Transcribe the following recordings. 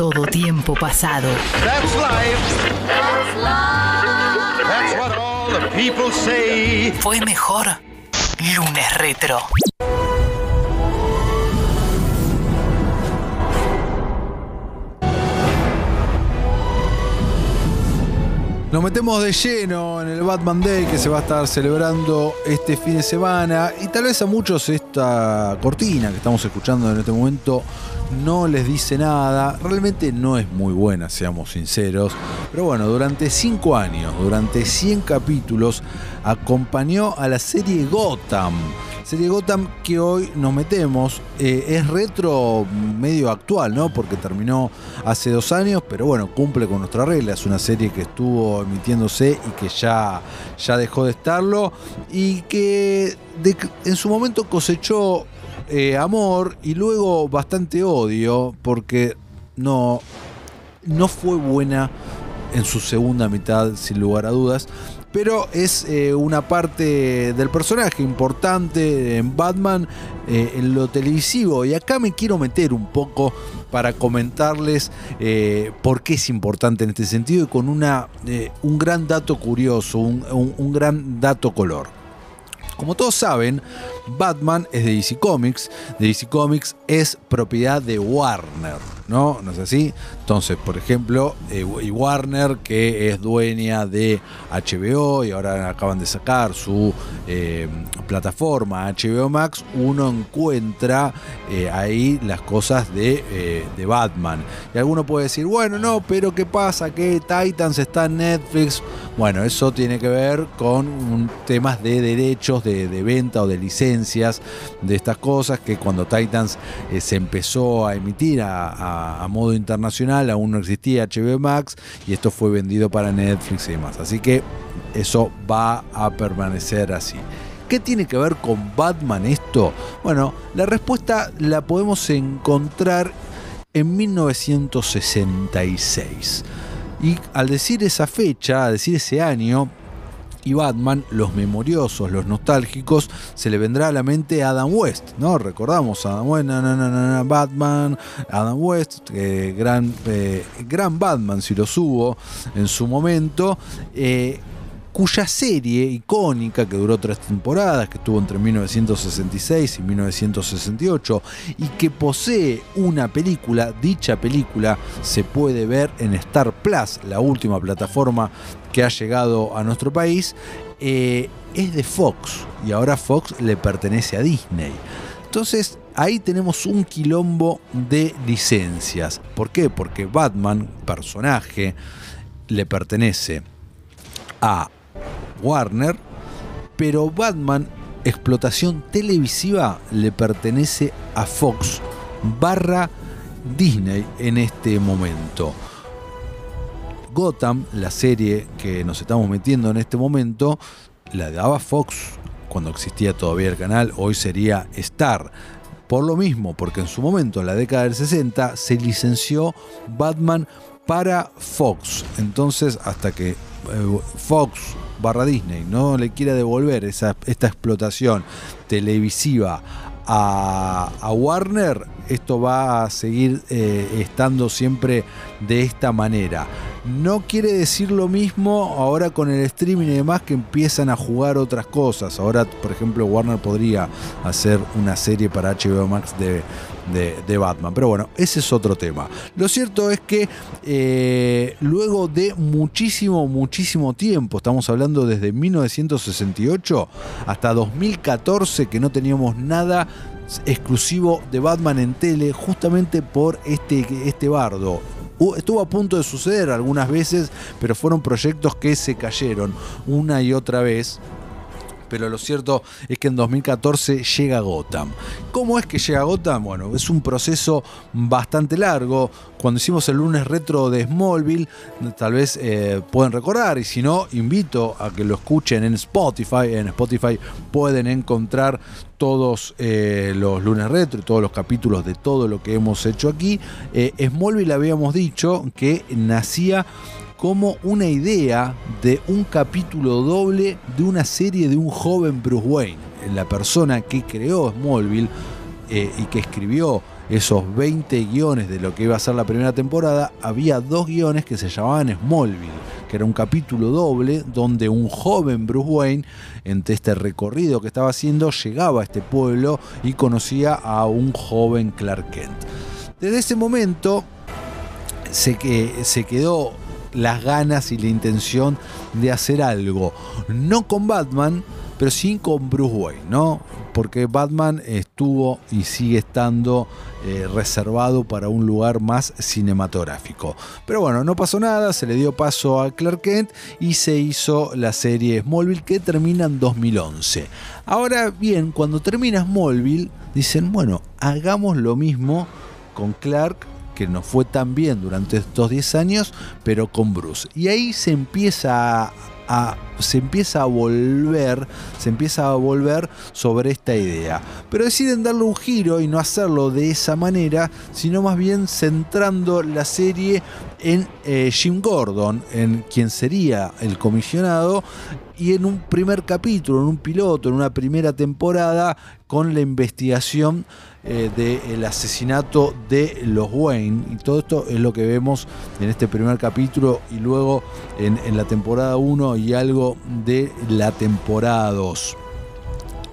todo tiempo pasado. That's life. That's what all the people say. Fue mejor lunes retro. Nos metemos de lleno en el Batman Day que se va a estar celebrando este fin de semana y tal vez a muchos esta cortina que estamos escuchando en este momento no les dice nada. Realmente no es muy buena, seamos sinceros. Pero bueno, durante 5 años, durante 100 capítulos, acompañó a la serie Gotham. Serie Gotham que hoy nos metemos. eh, es retro medio actual, ¿no? Porque terminó hace dos años, pero bueno, cumple con nuestra regla. Es una serie que estuvo emitiéndose y que ya, ya dejó de estarlo. Y que en su momento cosechó eh, amor y luego bastante odio porque no, no fue buena en su segunda mitad, sin lugar a dudas. Pero es eh, una parte del personaje importante en Batman eh, en lo televisivo. Y acá me quiero meter un poco para comentarles eh, por qué es importante en este sentido y con una, un gran dato curioso, un- un- un gran dato color. Como todos saben, Batman es de DC Comics. DC Comics es propiedad de Warner, ¿no? ¿No es así? Entonces, por ejemplo, eh, y Warner, que es dueña de HBO y ahora acaban de sacar su eh, plataforma HBO Max, uno encuentra eh, ahí las cosas de, de Batman. Y alguno puede decir, bueno, no, pero ¿qué pasa? Que Titans está en Netflix. Bueno, eso tiene que ver con temas de derechos de, venta o de licencias de estas cosas que cuando Titans se empezó a emitir a- a modo internacional aún no existía HBO Max y esto fue vendido para Netflix y demás. Así que eso va a permanecer así. ¿Qué tiene que ver con Batman esto? Bueno, la respuesta la podemos encontrar en 1966. Y al decir esa fecha, al decir ese año, y Batman, los memoriosos, los nostálgicos, se le vendrá a la mente Adam West, ¿no? Recordamos a Adam West, Batman, Adam West, eh, gran, eh, gran Batman si lo subo en su momento. eh, cuya serie icónica que duró tres temporadas, que estuvo entre 1966 y 1968, y que posee una película, dicha película se puede ver en Star Plus, la última plataforma que ha llegado a nuestro país, eh, es de Fox, y ahora Fox le pertenece a Disney. Entonces, ahí tenemos un quilombo de licencias. ¿Por qué? Porque Batman, personaje, le pertenece a Warner, pero Batman, explotación televisiva, le pertenece a Fox barra Disney en este momento. Gotham, la serie que nos estamos metiendo en este momento, la daba Fox cuando existía todavía el canal, hoy sería Star. Por lo mismo, porque en su momento, en la década del 60, se licenció Batman para Fox. Entonces, hasta que Fox barra Disney no le quiera devolver esa, esta explotación televisiva a, a Warner, esto va a seguir eh, estando siempre de esta manera. No quiere decir lo mismo ahora con el streaming y demás que empiezan a jugar otras cosas. Ahora, por ejemplo, Warner podría hacer una serie para HBO Max de, de, Batman. Pero bueno, ese es otro tema. Lo cierto es que eh, luego de muchísimo, muchísimo tiempo, estamos hablando desde 1968 hasta 2014 que no teníamos nada exclusivo de Batman en tele justamente por este, este bardo. Estuvo a punto de suceder algunas veces, pero fueron proyectos que se cayeron una y otra vez. Pero lo cierto es que en 2014 llega Gotham. ¿Cómo es que llega Gotham? Bueno, es un proceso bastante largo. Cuando hicimos el lunes retro de Smallville, tal vez eh, pueden recordar, y si no, invito a que lo escuchen en Spotify. En Spotify pueden encontrar todos eh, los lunes retro y todos los capítulos de todo lo que hemos hecho aquí. Eh, Smallville habíamos dicho que nacía como una idea de un capítulo doble de una serie de un joven Bruce Wayne. La persona que creó Smallville eh, y que escribió esos 20 guiones de lo que iba a ser la primera temporada, había dos guiones que se llamaban Smallville, que era un capítulo doble donde un joven Bruce Wayne, entre este recorrido que estaba haciendo, llegaba a este pueblo y conocía a un joven Clark Kent. Desde ese momento se, que, se quedó las ganas y la intención de hacer algo, no con Batman, pero sí con Bruce Wayne, ¿no? Porque Batman estuvo y sigue estando eh, reservado para un lugar más cinematográfico. Pero bueno, no pasó nada, se le dio paso a Clark Kent y se hizo la serie Smallville que termina en 2011. Ahora bien, cuando termina Smallville, dicen, bueno, hagamos lo mismo con Clark que nos fue tan bien durante estos 10 años, pero con Bruce. Y ahí se empieza a, a, se empieza a volver, se empieza a volver sobre esta idea. Pero deciden darle un giro y no hacerlo de esa manera, sino más bien centrando la serie en eh, Jim Gordon, en quien sería el comisionado, y en un primer capítulo, en un piloto, en una primera temporada, con la investigación eh, del asesinato de los Wayne. Y todo esto es lo que vemos en este primer capítulo y luego en, en la temporada 1 y algo de la temporada 2.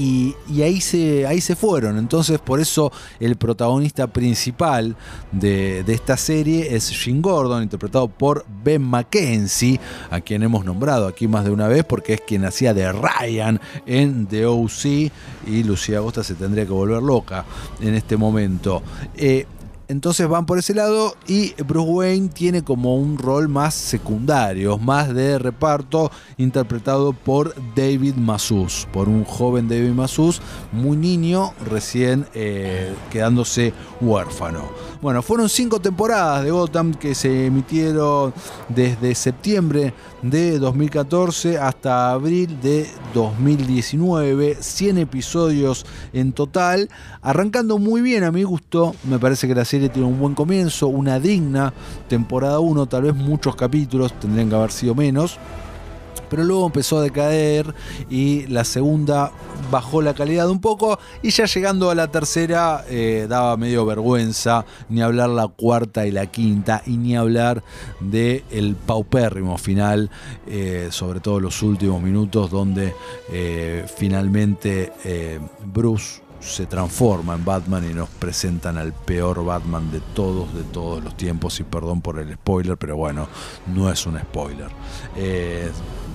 Y, ahí, se, ahí se fueron. Entonces, por eso el protagonista principal de, de, esta serie es Jim Gordon, interpretado por Ben McKenzie, a quien hemos nombrado aquí más de una vez, porque es quien hacía de Ryan en The OC. Y Lucía Agosta se tendría que volver loca en este momento. Eh, entonces van por ese lado y Bruce Wayne tiene como un rol más secundario, más de reparto, interpretado por David Masus, por un joven David Masus, muy niño, recién eh, quedándose huérfano. Bueno, fueron cinco temporadas de Gotham que se emitieron desde septiembre de 2014 hasta abril de 2019, 100 episodios en total, arrancando muy bien a mi gusto, me parece que la serie tiene un buen comienzo, una digna temporada 1, tal vez muchos capítulos, tendrían que haber sido menos, pero luego empezó a decaer y la segunda bajó la calidad un poco y ya llegando a la tercera eh, daba medio vergüenza ni hablar la cuarta y la quinta y ni hablar de el paupérrimo final eh, sobre todo los últimos minutos donde eh, finalmente Bruce se transforma en Batman y nos presentan al peor Batman de todos, de todos los tiempos. Y perdón por el spoiler, pero bueno, no es un spoiler.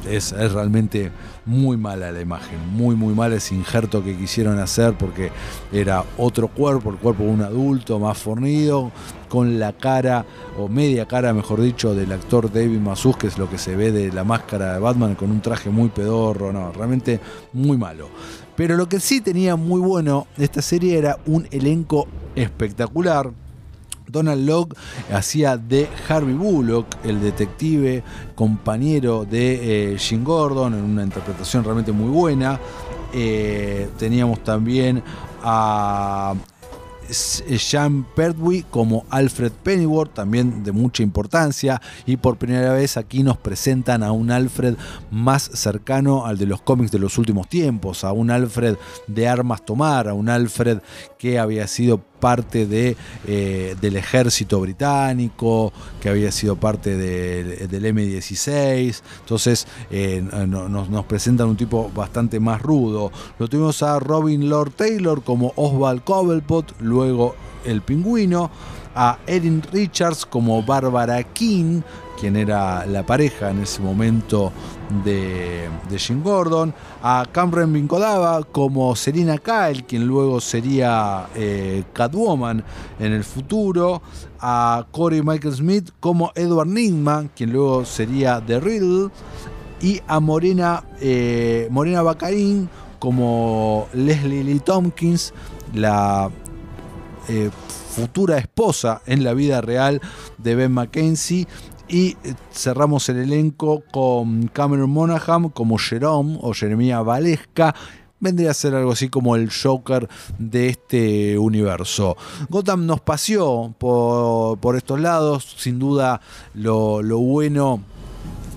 Es, es, realmente muy mala la imagen, muy muy mal ese injerto que quisieron hacer porque era otro cuerpo, el cuerpo de un adulto más fornido, con la cara, o media cara mejor dicho, del actor David Masus, que es lo que se ve de la máscara de Batman con un traje muy pedorro, no, realmente muy malo. Pero lo que sí tenía muy bueno esta serie era un elenco espectacular. Donald Locke hacía de Harvey Bullock, el detective compañero de eh, Jim Gordon, en una interpretación realmente muy buena. Eh, teníamos también a Sean Pertwee como Alfred Pennyworth, también de mucha importancia, y por primera vez aquí nos presentan a un Alfred más cercano al de los cómics de los últimos tiempos, a un Alfred de armas tomar, a un Alfred que había sido parte de, eh, del ejército británico, que había sido parte de, del M16. Entonces eh, nos, nos, presentan un tipo bastante más rudo. Lo tuvimos a Robin Lord Taylor como Oswald Cobblepot, luego el pingüino. A Erin Richards como Barbara King, quien era la pareja en ese momento de, Jim Gordon, a Cameron Vinkodava como Selina Kyle, quien luego sería eh, Catwoman en el futuro, a Corey Michael Smith como Edward Nigma, quien luego sería The Riddle, y a Morena, eh, Morena como Leslie Lee Tompkins, la eh, futura esposa en la vida real de Ben McKenzie y cerramos el elenco con Cameron Monaghan como Jerome o Jeremía Valesca. Vendría a ser algo así como el Joker de este universo. Gotham nos paseó por, por estos lados. Sin duda, lo, lo bueno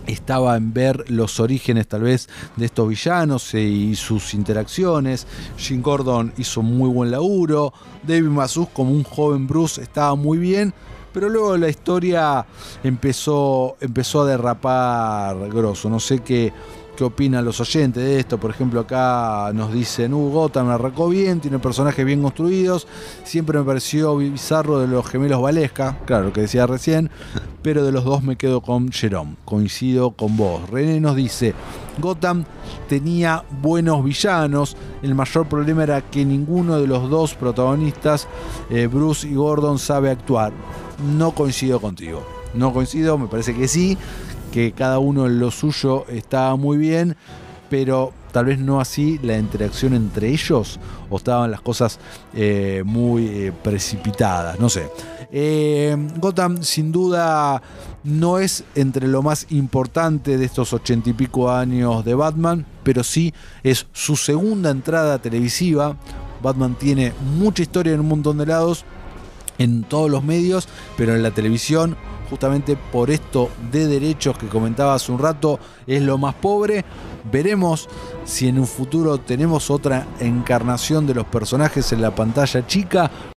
estaba en ver los orígenes tal vez de estos villanos e- y sus interacciones. Jim Gordon hizo muy buen laburo. David Masus como un joven Bruce estaba muy bien. Pero luego la historia empezó, empezó a derrapar grosso. No sé qué, qué opinan los oyentes de esto. Por ejemplo, acá nos dicen, uh, Gotham arrancó bien, tiene personajes bien construidos. Siempre me pareció bizarro de los gemelos Valesca, claro, lo que decía recién. Pero de los dos me quedo con Jerome. Coincido con vos. René nos dice, Gotham tenía buenos villanos. El mayor problema era que ninguno de los dos protagonistas, eh, Bruce y Gordon, sabe actuar. No coincido contigo. No coincido, me parece que sí, que cada uno en lo suyo está muy bien, pero tal vez no así la interacción entre ellos, o estaban las cosas eh, muy eh, precipitadas, no sé. Eh, Gotham sin duda no es entre lo más importante de estos ochenta y pico años de Batman, pero sí es su segunda entrada televisiva. Batman tiene mucha historia en un montón de lados, en todos los medios, pero en la televisión, justamente por esto de derechos que comentaba hace un rato, es lo más pobre. Veremos si en un futuro tenemos otra encarnación de los personajes en la pantalla chica.